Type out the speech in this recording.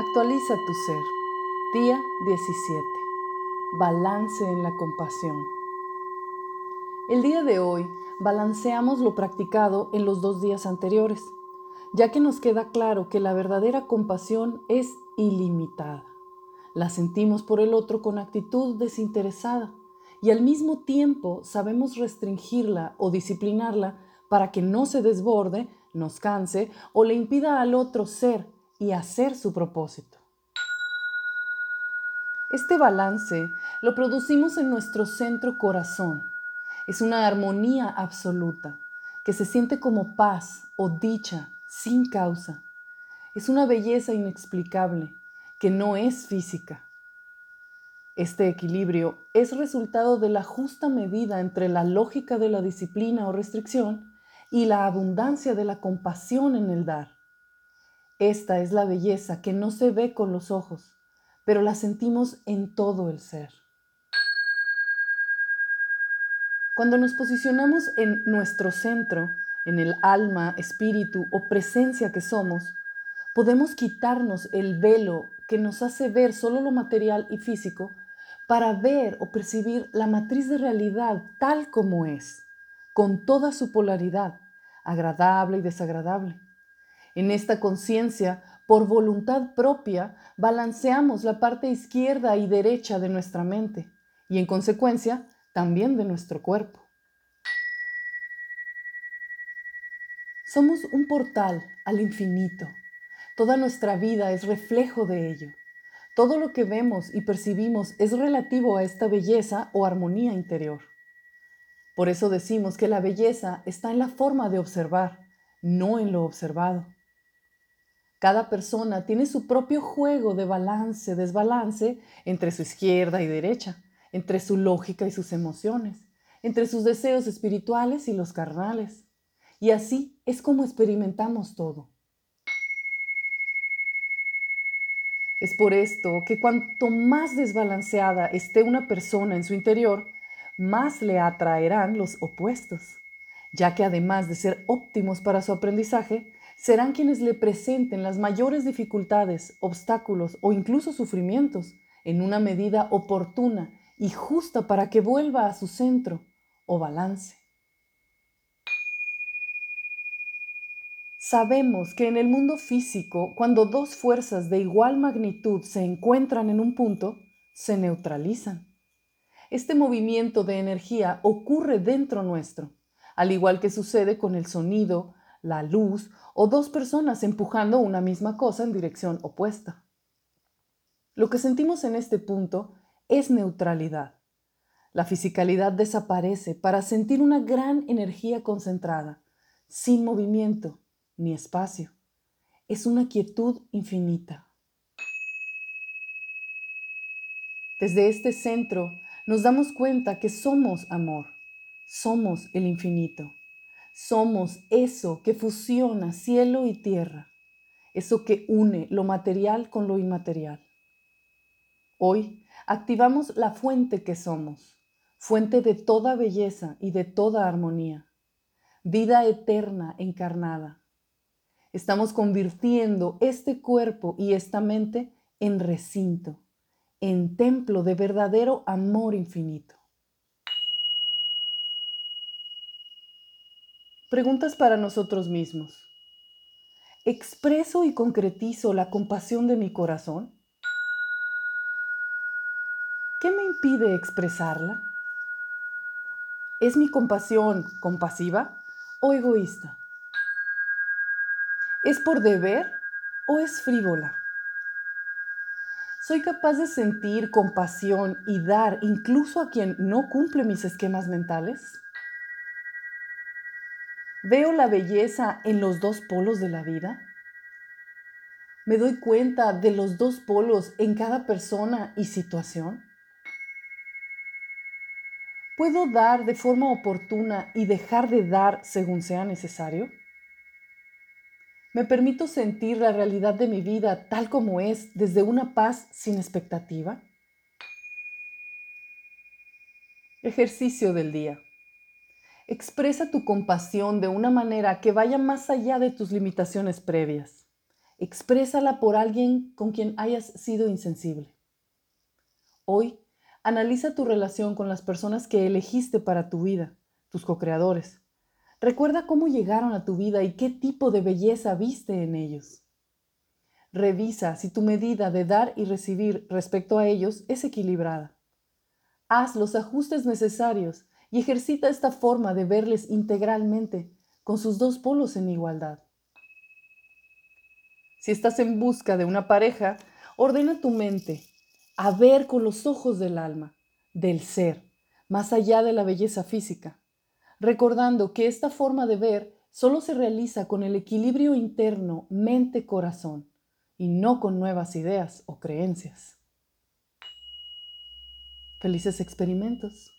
Actualiza tu ser. Día 17. Balance en la compasión. El día de hoy balanceamos lo practicado en los dos días anteriores, ya que nos queda claro que la verdadera compasión es ilimitada. La sentimos por el otro con actitud desinteresada y al mismo tiempo sabemos restringirla o disciplinarla para que no se desborde, nos canse o le impida al otro ser y hacer su propósito. Este balance lo producimos en nuestro centro corazón. Es una armonía absoluta que se siente como paz o dicha sin causa. Es una belleza inexplicable que no es física. Este equilibrio es resultado de la justa medida entre la lógica de la disciplina o restricción y la abundancia de la compasión en el dar. Esta es la belleza que no se ve con los ojos, pero la sentimos en todo el ser. Cuando nos posicionamos en nuestro centro, en el alma, espíritu o presencia que somos, podemos quitarnos el velo que nos hace ver solo lo material y físico para ver o percibir la matriz de realidad tal como es con toda su polaridad, agradable y desagradable. En esta conciencia, por voluntad propia, balanceamos la parte izquierda y derecha de nuestra mente y en consecuencia también de nuestro cuerpo. Somos un portal al infinito. Toda nuestra vida es reflejo de ello. Todo lo que vemos y percibimos es relativo a esta belleza o armonía interior. Por eso decimos que la belleza está en la forma de observar, no en lo observado. Cada persona tiene su propio juego de balance, desbalance entre su izquierda y derecha, entre su lógica y sus emociones, entre sus deseos espirituales y los carnales. Y así es como experimentamos todo. Es por esto que cuanto más desbalanceada esté una persona en su interior, más le atraerán los opuestos, ya que además de ser óptimos para su aprendizaje, serán quienes le presenten las mayores dificultades, obstáculos o incluso sufrimientos en una medida oportuna y justa para que vuelva a su centro o balance. Sabemos que en el mundo físico, cuando dos fuerzas de igual magnitud se encuentran en un punto, se neutralizan. Este movimiento de energía ocurre dentro nuestro, al igual que sucede con el sonido, la luz o dos personas empujando una misma cosa en dirección opuesta. Lo que sentimos en este punto es neutralidad. La fisicalidad desaparece para sentir una gran energía concentrada, sin movimiento ni espacio. Es una quietud infinita. Desde este centro nos damos cuenta que somos amor, somos el infinito, somos eso que fusiona cielo y tierra, eso que une lo material con lo inmaterial. Hoy activamos la fuente que somos, fuente de toda belleza y de toda armonía, vida eterna encarnada. Estamos convirtiendo este cuerpo y esta mente en recinto en templo de verdadero amor infinito. Preguntas para nosotros mismos. ¿Expreso y concretizo la compasión de mi corazón? ¿Qué me impide expresarla? ¿Es mi compasión compasiva o egoísta? ¿Es por deber o es frívola? Soy capaz de sentir compasión y dar incluso a quien no cumple mis esquemas mentales. ¿Veo la belleza en los dos polos de la vida? ¿Me doy cuenta de los dos polos en cada persona y situación? ¿Puedo dar de forma oportuna y dejar de dar según sea necesario? Me permito sentir la realidad de mi vida tal como es desde una paz sin expectativa. Ejercicio del día. Expresa tu compasión de una manera que vaya más allá de tus limitaciones previas. exprésala por alguien con quien hayas sido insensible. Hoy, analiza tu relación con las personas que elegiste para tu vida, tus co-creadores. Recuerda cómo llegaron a tu vida y qué tipo de belleza viste en ellos. Revisa si tu medida de dar y recibir respecto a ellos es equilibrada. Haz los ajustes necesarios y ejercita esta forma de verles integralmente, con sus dos polos en igualdad. Si estás en busca de una pareja, ordena tu mente a ver con los ojos del alma, del ser, más allá de la belleza física, recordando que esta forma de ver solo se realiza con el equilibrio interno mente-corazón y no con nuevas ideas o creencias. Felices experimentos.